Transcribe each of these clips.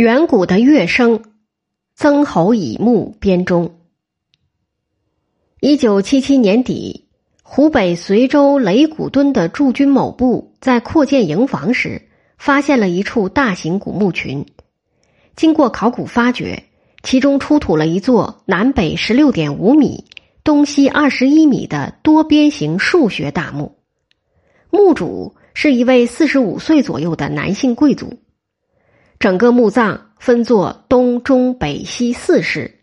远古的乐声，曾侯乙墓编钟。一九七七年底，湖北随州雷鼓墩的驻军某部在扩建营房时，发现了一处大型古墓群。经过考古发掘，其中出土了一座南北十六点五米、东西二十一米的多边形数学大墓。墓主是一位四十五岁左右的男性贵族。整个墓葬分作东、中、北、西四室，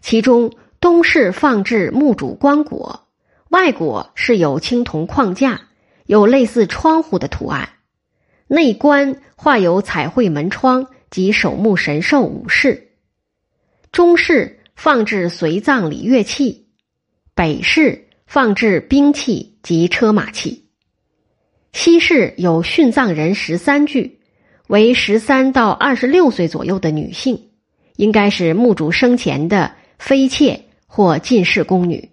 其中东室放置墓主棺椁，外椁是有青铜框架，有类似窗户的图案，内棺画有彩绘门窗及守墓神兽五饰。中室放置随葬礼乐器，北室放置兵器及车马器，西室有殉葬人十三具。为十三到二十六岁左右的女性，应该是墓主生前的妃妾或进士宫女。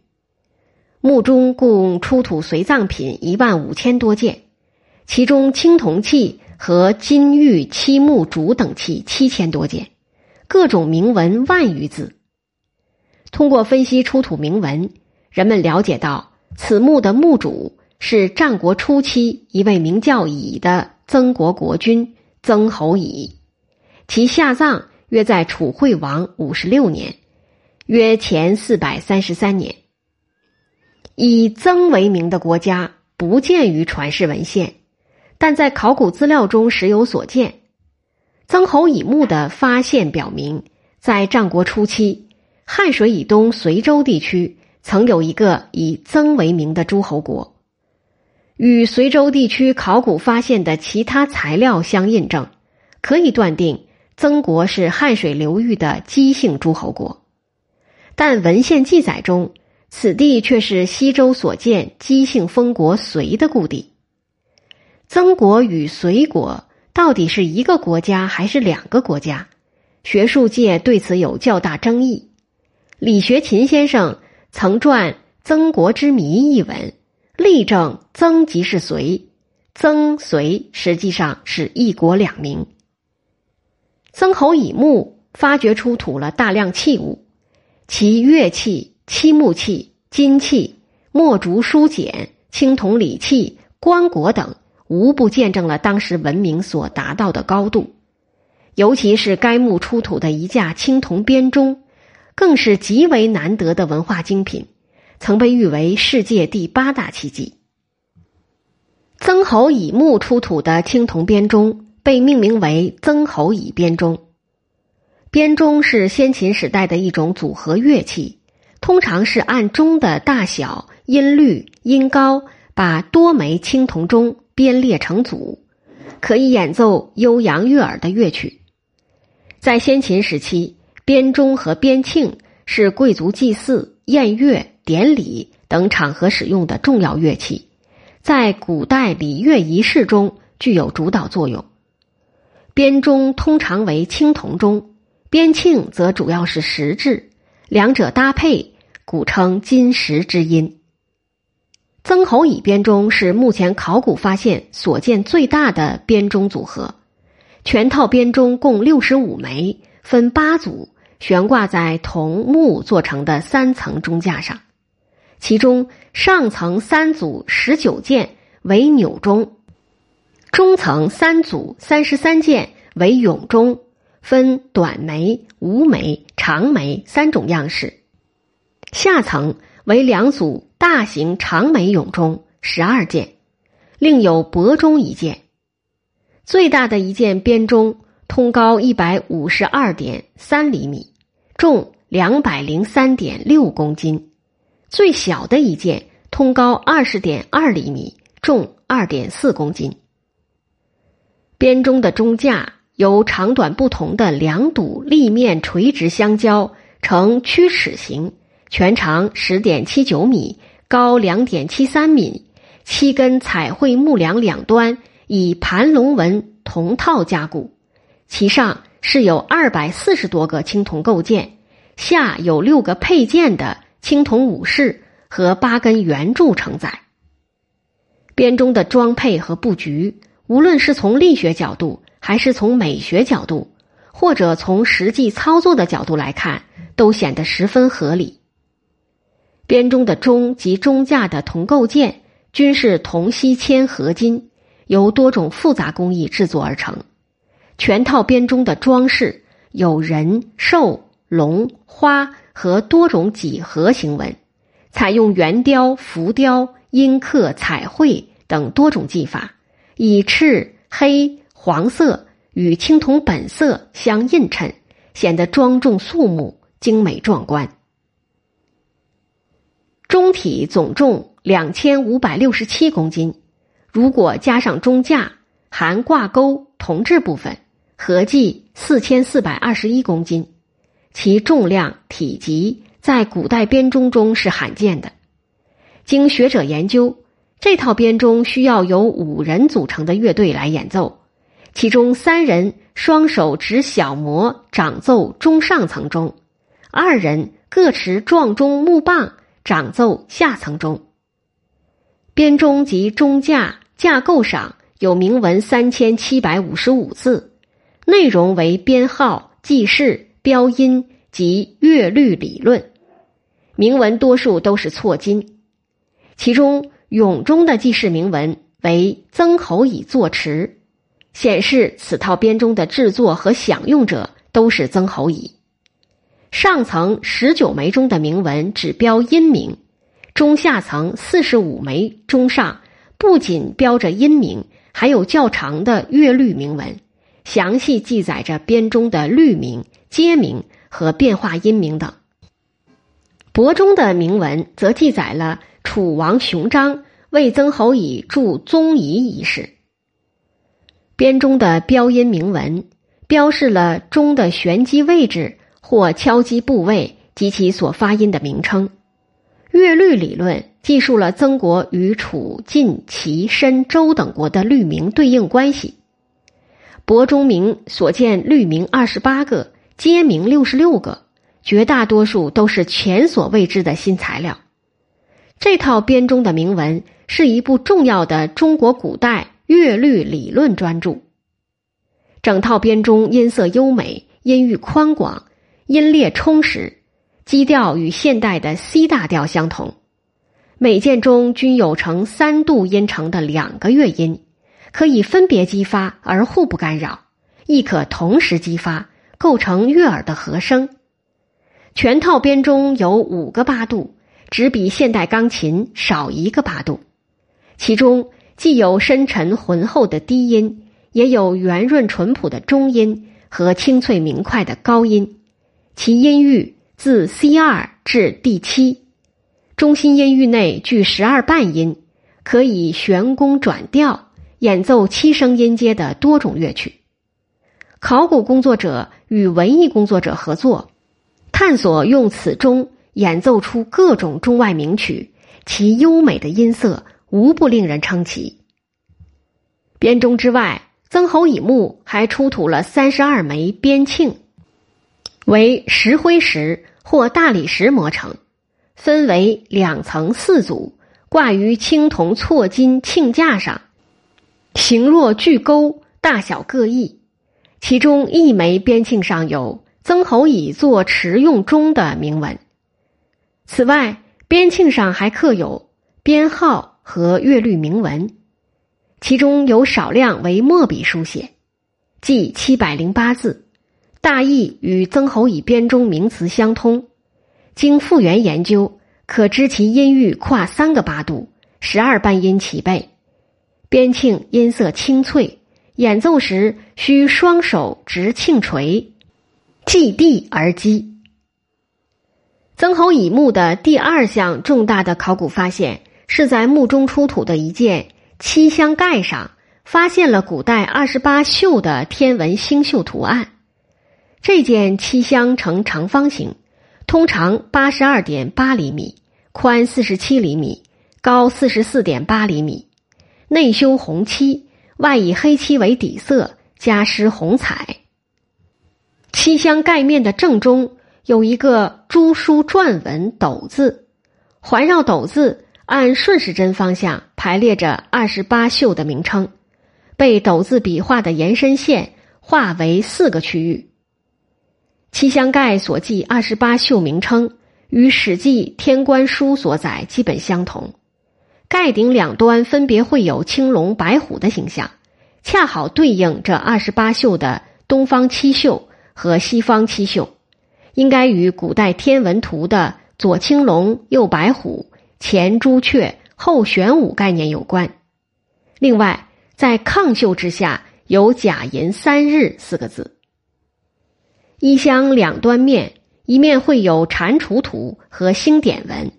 墓中共出土随葬品一万五千多件，其中青铜器和金玉漆木竹等器七千多件，各种铭文万余字。通过分析出土铭文，人们了解到此墓的墓主是战国初期一位名叫乙的曾国国君。曾侯乙，其下葬约在楚惠王五十六年，约前四百三十三年。以曾为名的国家不见于传世文献，但在考古资料中时有所见。曾侯乙墓的发现表明，在战国初期，汉水以东随州地区曾有一个以曾为名的诸侯国。与随州地区考古发现的其他材料相印证，可以断定曾国是汉水流域的姬姓诸侯国，但文献记载中，此地却是西周所建姬姓封国隋的故地。曾国与隋国到底是一个国家还是两个国家？学术界对此有较大争议。李学勤先生曾撰《曾国之谜》一文。例证曾即是隋，曾隋实际上是一国两名。曾侯乙墓发掘出土了大量器物，其乐器、漆木器、金器、墨竹书简、青铜礼器、棺椁等，无不见证了当时文明所达到的高度。尤其是该墓出土的一架青铜编钟，更是极为难得的文化精品。曾被誉为世界第八大奇迹。曾侯乙墓出土的青铜编钟被命名为曾侯乙编钟。编钟是先秦时代的一种组合乐器，通常是按钟的大小、音律、音高，把多枚青铜钟编列成组，可以演奏悠扬悦耳的乐曲。在先秦时期，编钟和编磬是贵族祭祀、宴乐。典礼等场合使用的重要乐器，在古代礼乐仪式中具有主导作用。编钟通常为青铜钟，编磬则主要是石制，两者搭配，古称金石之音。曾侯乙编钟是目前考古发现所见最大的编钟组合，全套编钟共六十五枚，分八组，悬挂在铜木做成的三层钟架上。其中上层三组十九件为钮钟，中层三组三十三件为永钟，分短眉、无眉、长眉三种样式；下层为两组大型长眉永钟十二件，另有薄钟一件。最大的一件编钟通高一百五十二点三厘米，重两百零三点六公斤。最小的一件通高二十点二厘米，重二点四公斤。编钟的钟架由长短不同的两堵立面垂直相交，呈曲尺形，全长十点七九米，高两点七三米。七根彩绘木梁两端以盘龙纹铜套加固，其上是有二百四十多个青铜构件，下有六个配件的。青铜武士和八根圆柱承载。编钟的装配和布局，无论是从力学角度还是从美学角度，或者从实际操作的角度来看，都显得十分合理。编钟的钟及钟架的铜构件均是铜锡铅合金，由多种复杂工艺制作而成。全套编钟的装饰有人、兽、龙、花和多种几何形纹，采用圆雕、浮雕、阴刻、彩绘等多种技法，以赤、黑、黄色与青铜本色相映衬，显得庄重肃穆、精美壮观。钟体总重两千五百六十七公斤，如果加上钟架含挂钩铜制部分，合计四千四百二十一公斤。其重量体积在古代编钟中是罕见的。经学者研究，这套编钟需要由五人组成的乐队来演奏，其中三人双手执小模掌奏中上层钟，二人各持撞钟木棒。掌奏下层钟，编钟及钟架架构上有铭文三千七百五十五字，内容为编号、记事、标音及乐律理论。铭文多数都是错金，其中永钟的记事铭文为曾侯乙作词，显示此套编钟的制作和享用者都是曾侯乙。上层十九枚钟的铭文只标音名，中下层四十五枚钟上不仅标着音名，还有较长的乐律铭文，详细记载着编钟的律名、阶名和变化音名等。帛钟的铭文则记载了楚王熊章为曾侯乙铸宗仪一事。编钟的标音铭文标示了钟的旋击位置。或敲击部位及其所发音的名称，乐律理论记述了曾国与楚、晋、齐、申、周等国的律名对应关系。帛中铭所见律名二十八个，皆名六十六个，绝大多数都是前所未知的新材料。这套编钟的铭文是一部重要的中国古代乐律理论专著。整套编钟音色优美，音域宽广。音列充实，基调与现代的 C 大调相同。每件中均有成三度音程的两个乐音，可以分别激发而互不干扰，亦可同时激发，构成悦耳的和声。全套编钟有五个八度，只比现代钢琴少一个八度。其中既有深沉浑厚的低音，也有圆润淳朴的中音和清脆明快的高音。其音域自 C 二至 D 七，中心音域内具十二半音，可以旋弓转调，演奏七声音阶的多种乐曲。考古工作者与文艺工作者合作，探索用此钟演奏出各种中外名曲，其优美的音色无不令人称奇。编钟之外，曾侯乙墓还出土了三十二枚编磬。为石灰石或大理石磨成，分为两层四组，挂于青铜错金磬架上，形若巨钩，大小各异。其中一枚边磬上有曾侯乙作持用钟的铭文。此外，边磬上还刻有编号和乐律铭文，其中有少量为墨笔书写，计七百零八字。大意与曾侯乙编钟名词相通，经复原研究，可知其音域跨三个八度，十二半音齐备。编磬音色清脆，演奏时需双手执磬锤，击地而击。曾侯乙墓的第二项重大的考古发现，是在墓中出土的一件漆箱盖上，发现了古代二十八宿的天文星宿图案。这件漆箱呈长方形，通长八十二点八厘米，宽四十七厘米，高四十四点八厘米，内修红漆，外以黑漆为底色，加施红彩。漆箱盖面的正中有一个朱书篆文“斗”字，环绕“斗”字按顺时针方向排列着二十八宿的名称，被“斗”字笔画的延伸线划为四个区域。七香盖所记二十八宿名称与《史记·天官书》所载基本相同，盖顶两端分别绘有青龙、白虎的形象，恰好对应这二十八宿的东方七宿和西方七宿，应该与古代天文图的左青龙、右白虎、前朱雀、后玄武概念有关。另外，在抗绣之下有“甲寅三日”四个字。衣箱两端面，一面绘有蟾蜍图和星点纹，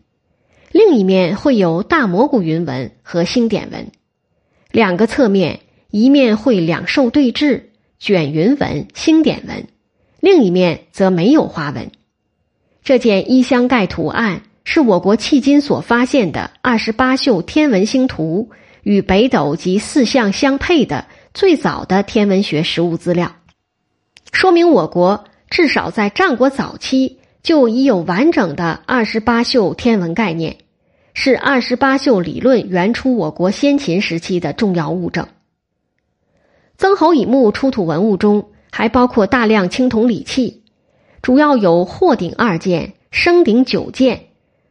另一面会有大蘑菇云纹和星点纹。两个侧面，一面绘两兽对峙，卷云纹、星点纹；另一面则没有花纹。这件衣箱盖图案是我国迄今所发现的二十八宿天文星图与北斗及四象相配的最早的天文学实物资料，说明我国。至少在战国早期就已有完整的二十八宿天文概念，是二十八宿理论原出我国先秦时期的重要物证。曾侯乙墓出土文物中还包括大量青铜礼器，主要有霍鼎二件、升鼎九件、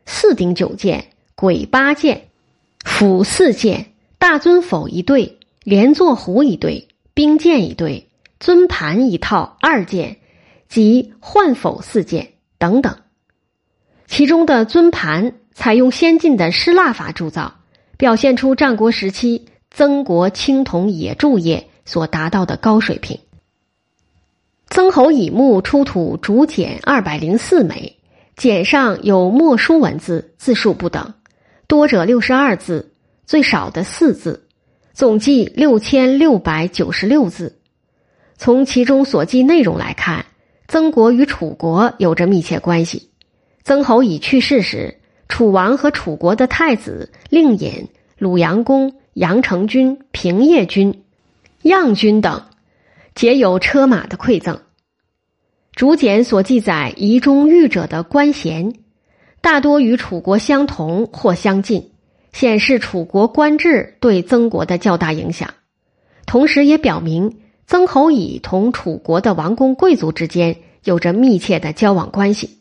四鼎九件、簋八件、釜四件、大尊否一对、连坐壶一对、冰剑一对、尊盘一套二件。及换否四件等等，其中的尊盘采用先进的失蜡法铸造，表现出战国时期曾国青铜冶铸业所达到的高水平。曾侯乙墓出土竹简二百零四枚，简上有墨书文字，字数不等，多者六十二字，最少的四字，总计六千六百九十六字。从其中所记内容来看。曾国与楚国有着密切关系。曾侯乙去世时，楚王和楚国的太子令尹、鲁阳公、杨成君、平叶君、样君等，皆有车马的馈赠。竹简所记载仪中御者的官衔，大多与楚国相同或相近，显示楚国官制对曾国的较大影响，同时也表明。曾侯乙同楚国的王公贵族之间有着密切的交往关系。